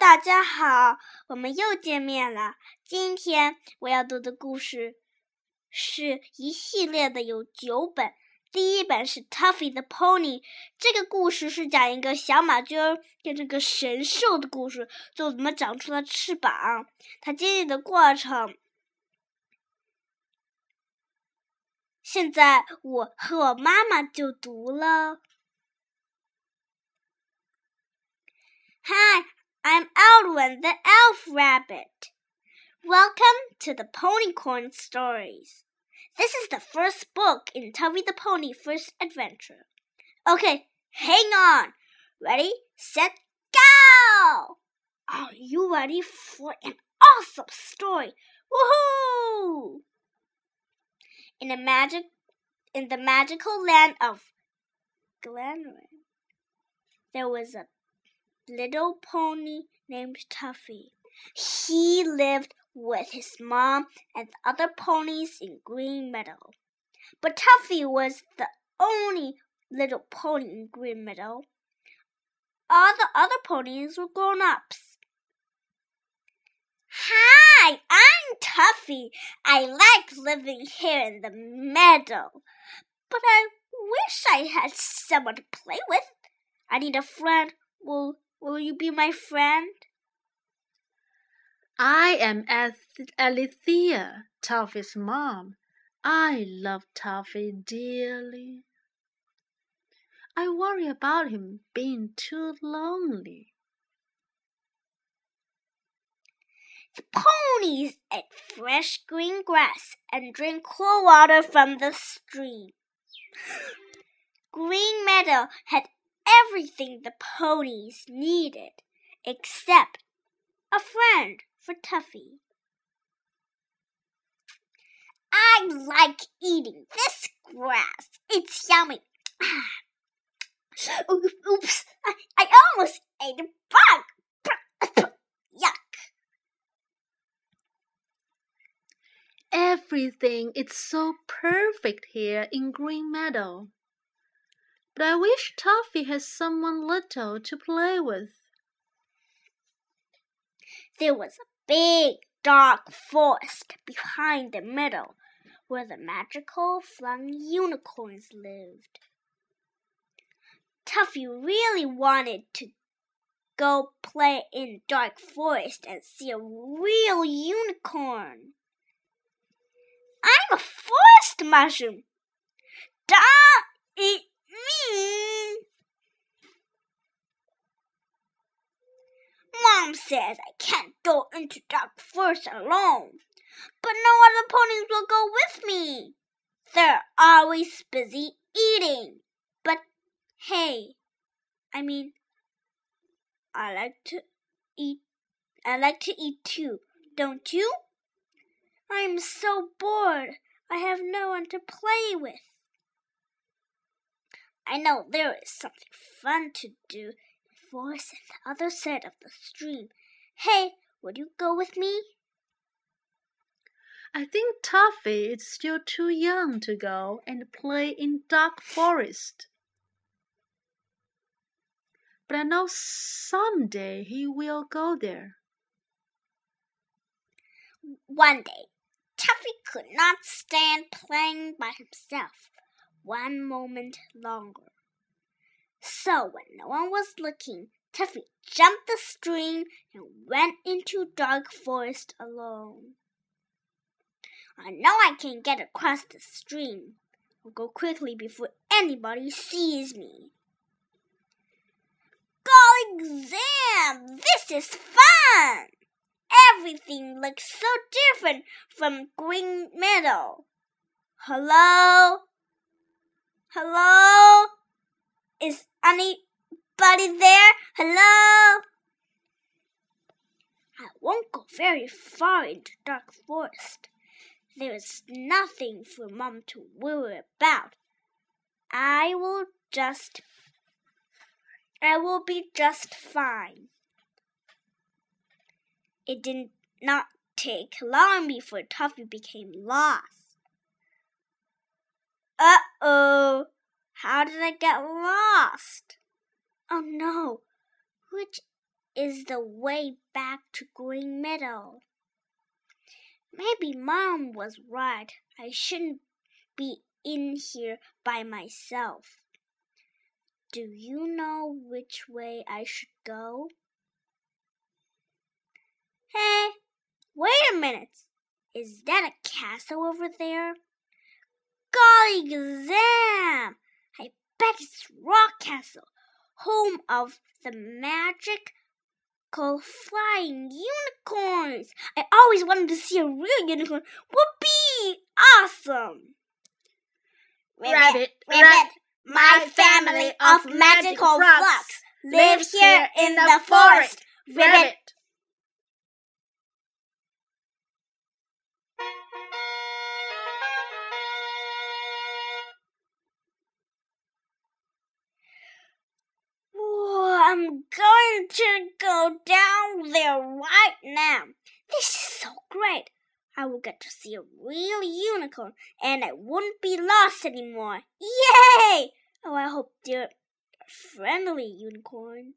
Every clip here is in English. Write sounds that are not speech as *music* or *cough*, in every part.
大家好，我们又见面了。今天我要读的故事是一系列的，有九本。第一本是《Tuffy the Pony》，这个故事是讲一个小马驹变成个神兽的故事，就怎么长出了翅膀，它经历的过程。现在我和我妈妈就读了。Hi, I'm Aldwin the Elf Rabbit. Welcome to the Ponycorn Stories. This is the first book in Tuffy the Pony First Adventure. Okay, hang on. Ready, set, go! Are you ready for an awesome story? Woohoo! In a magic in the magical land of Glenryn, there was a little pony named Tuffy. He lived with his mom and the other ponies in Green Meadow. But Tuffy was the only little pony in Green Meadow. All the other ponies were grown ups. Hi, I'm Tuffy. I like living here in the meadow, but I wish I had someone to play with. I need a friend. Will Will you be my friend? I am Alethea, Tuffy's mom. I love Tuffy dearly. I worry about him being too lonely. The ponies eat fresh green grass and drink cool water from the stream. *gasps* Green Meadow had everything the ponies needed, except a friend for Tuffy. I like eating this grass. It's yummy. Ah. Oops, I, I almost ate a bug. Yuck. Everything is so perfect here in Green Meadow. But I wish Tuffy had someone little to play with. There was a big dark forest behind the meadow where the magical flying unicorns lived. Tuffy really wanted to go play in dark forest and see a real unicorn. I'm a forest mushroom. Don't eat *laughs* Mom says I can't go into dark forest alone, but no other ponies will go with me. They're always busy eating. But hey, I mean, I like to eat. I like to eat too, don't you? I'm so bored. I have no one to play with. I know there is something fun to do in the forest on the other side of the stream. Hey, would you go with me? I think Tuffy is still too young to go and play in dark forest. But I know someday he will go there. One day, Tuffy could not stand playing by himself one moment longer. So when no one was looking, Tuffy jumped the stream and went into dark forest alone. I know I can get across the stream. I'll go quickly before anybody sees me. Golly Zam! This is fun! Everything looks so different from Green Meadow. Hello? Hello? Is anybody there? Hello? I won't go very far into dark forest. There is nothing for Mom to worry about. I will just I will be just fine. It did not take long before Tuffy became lost. Uh oh. How did I get lost? Oh no. Which is the way back to Green Meadow. Maybe Mom was right. I shouldn't be in here by myself. Do you know which way I should go? Hey, wait a minute. Is that a castle over there? Golly Gazam! I bet it's Rock Castle, home of the magic flying unicorns. I always wanted to see a real unicorn. Would be awesome. Rabbit, rabbit, my family of magical frogs live here in the forest. I'm going to go down there right now. This is so great. I will get to see a real unicorn and I won't be lost anymore. Yay! Oh, I hope they're friendly unicorns.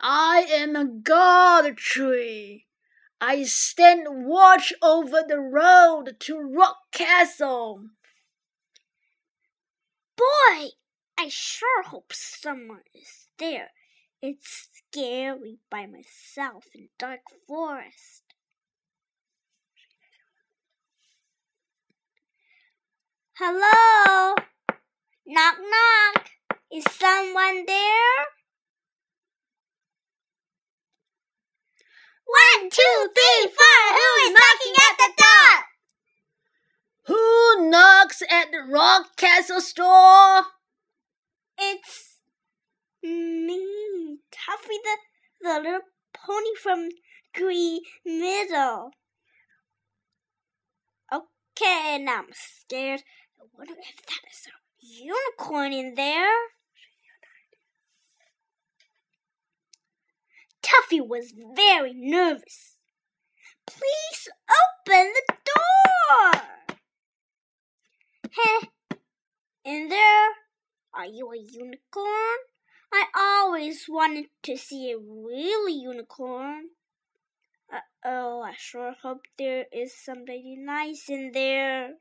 I am a god tree. I stand watch over the road to Rock Castle. Boy, I sure hope someone is there. It's scary by myself in dark forest. Hello? Knock knock. Is someone there? One, two, three, four. Who is knocking at the door? Who knocks at the Rock Castle store? It's me, Tuffy the, the little pony from Green Meadow. Okay, now I'm scared. I wonder if that is a unicorn in there. Tuffy was very nervous. Please open the door. Hey, *laughs* in there, are you a unicorn? I always wanted to see a real unicorn. Uh oh, I sure hope there is somebody nice in there.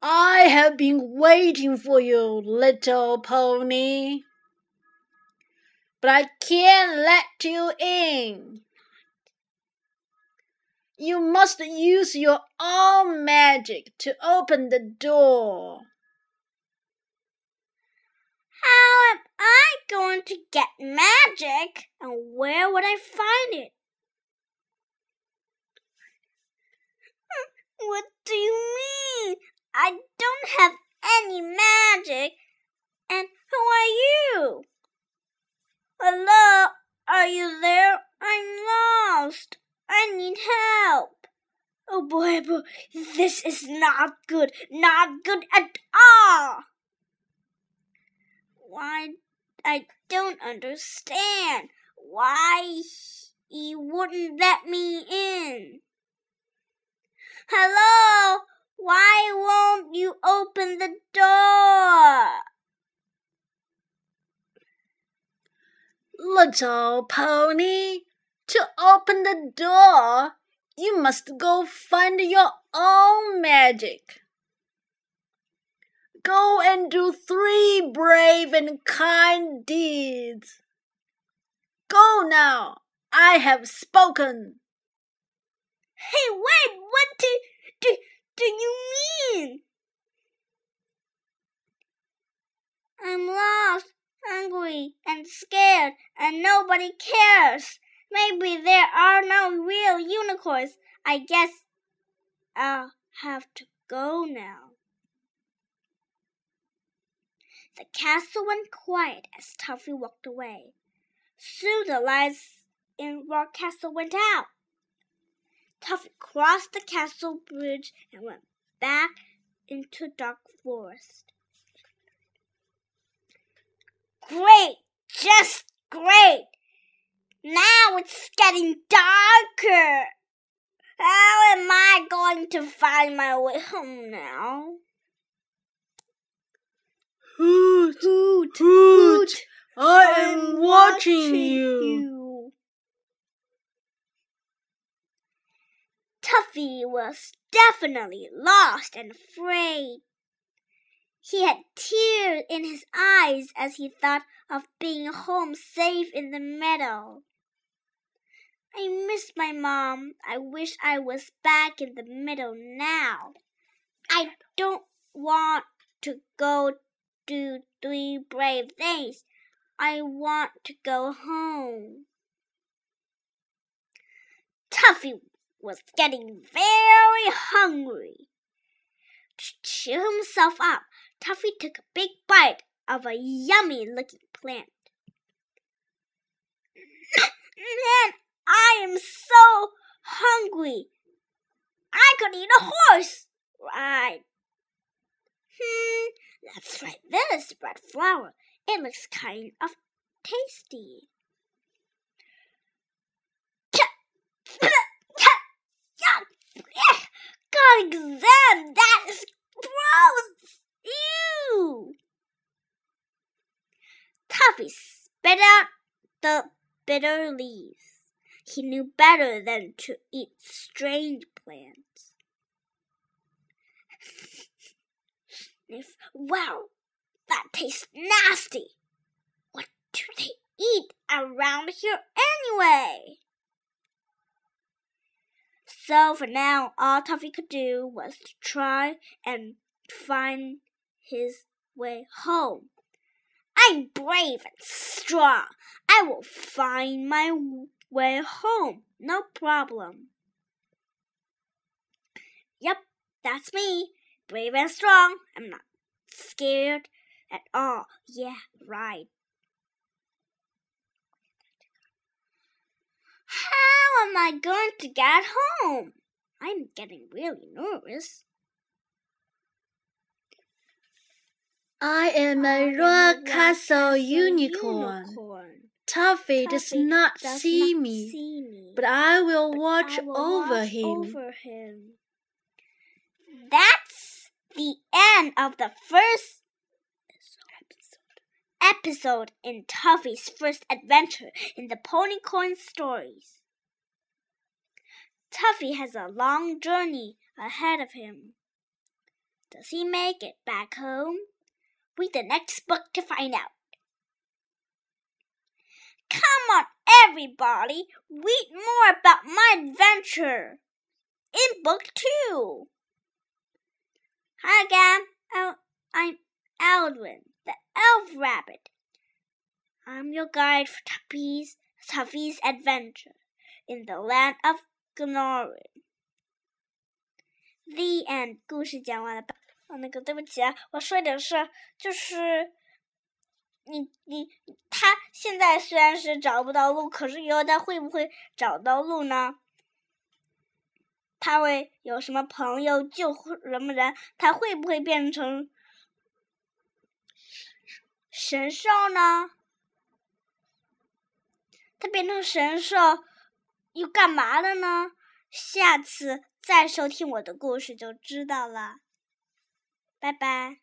I have been waiting for you, little pony. But I can't let you in. You must use your own magic to open the door. How am I going to get magic? And where would I find it? Hmm, what do you mean? I don't have any magic. And who are you? Hello, are you there? I need help. Oh boy, oh, boy, this is not good. Not good at all. Why, I don't understand. Why he wouldn't let me in? Hello? Why won't you open the door? Little pony, to open the door, you must go find your own magic. Go and do three brave and kind deeds. Go now, I have spoken. Hey, wait, what do, do, do you mean? I'm lost, hungry, and scared, and nobody cares. Maybe there are no real unicorns. I guess I'll have to go now. The castle went quiet as Tuffy walked away. Soon the lights in Rock Castle went out. Tuffy crossed the castle bridge and went back into dark forest. Great! Just great! Now it's getting darker. How am I going to find my way home now? Hoot, hoot, hoot, I am watching you. Tuffy was definitely lost and afraid. He had tears in his eyes as he thought of being home safe in the meadow. I miss my mom. I wish I was back in the meadow now. I don't want to go do three brave things. I want to go home. Tuffy was getting very hungry. To cheer himself up, Tuffy took a big bite of a yummy looking plant. Man, I am so hungry. I could eat a horse. Right. Hmm, let's try this bread flour. It looks kind of tasty. God exam, that is gross! Ew! Tuffy spit out the bitter leaves. He knew better than to eat strange plants. *laughs* Wow, that tastes nasty. What do they eat around here anyway? So for now, all Tuffy could do was to try and find his way home. I'm brave and strong. I will find my way home. No problem. Yep, that's me. Brave and strong. I'm not scared at all. Yeah, right. How am I going to get home? I'm getting really nervous. I am I a rock castle castle unicorn. unicorn. Tuffy does not does see not me, see me, but I will but watch I will over watch him. over him. That's the end of the first episode in Tuffy's first adventure in the Ponycorn stories. Tuffy has a long journey ahead of him. Does he make it back home? Read the next book to find out. Come on, everybody, read more about my adventure in book two. Hi again, El- I'm Aldwin, the elf rabbit. I'm your guide for Tuffy's, Tuffy's adventure in the land of Gnorin. The end，故事讲完了。 哦，那个对不起啊，我说点事，就是你你他现在虽然是找不到路，可是以后他会不会找到路呢？他会有什么朋友救什么人？他会不会变成神兽呢？他变成神兽又干嘛了呢？下次再收听我的故事就知道了。拜拜。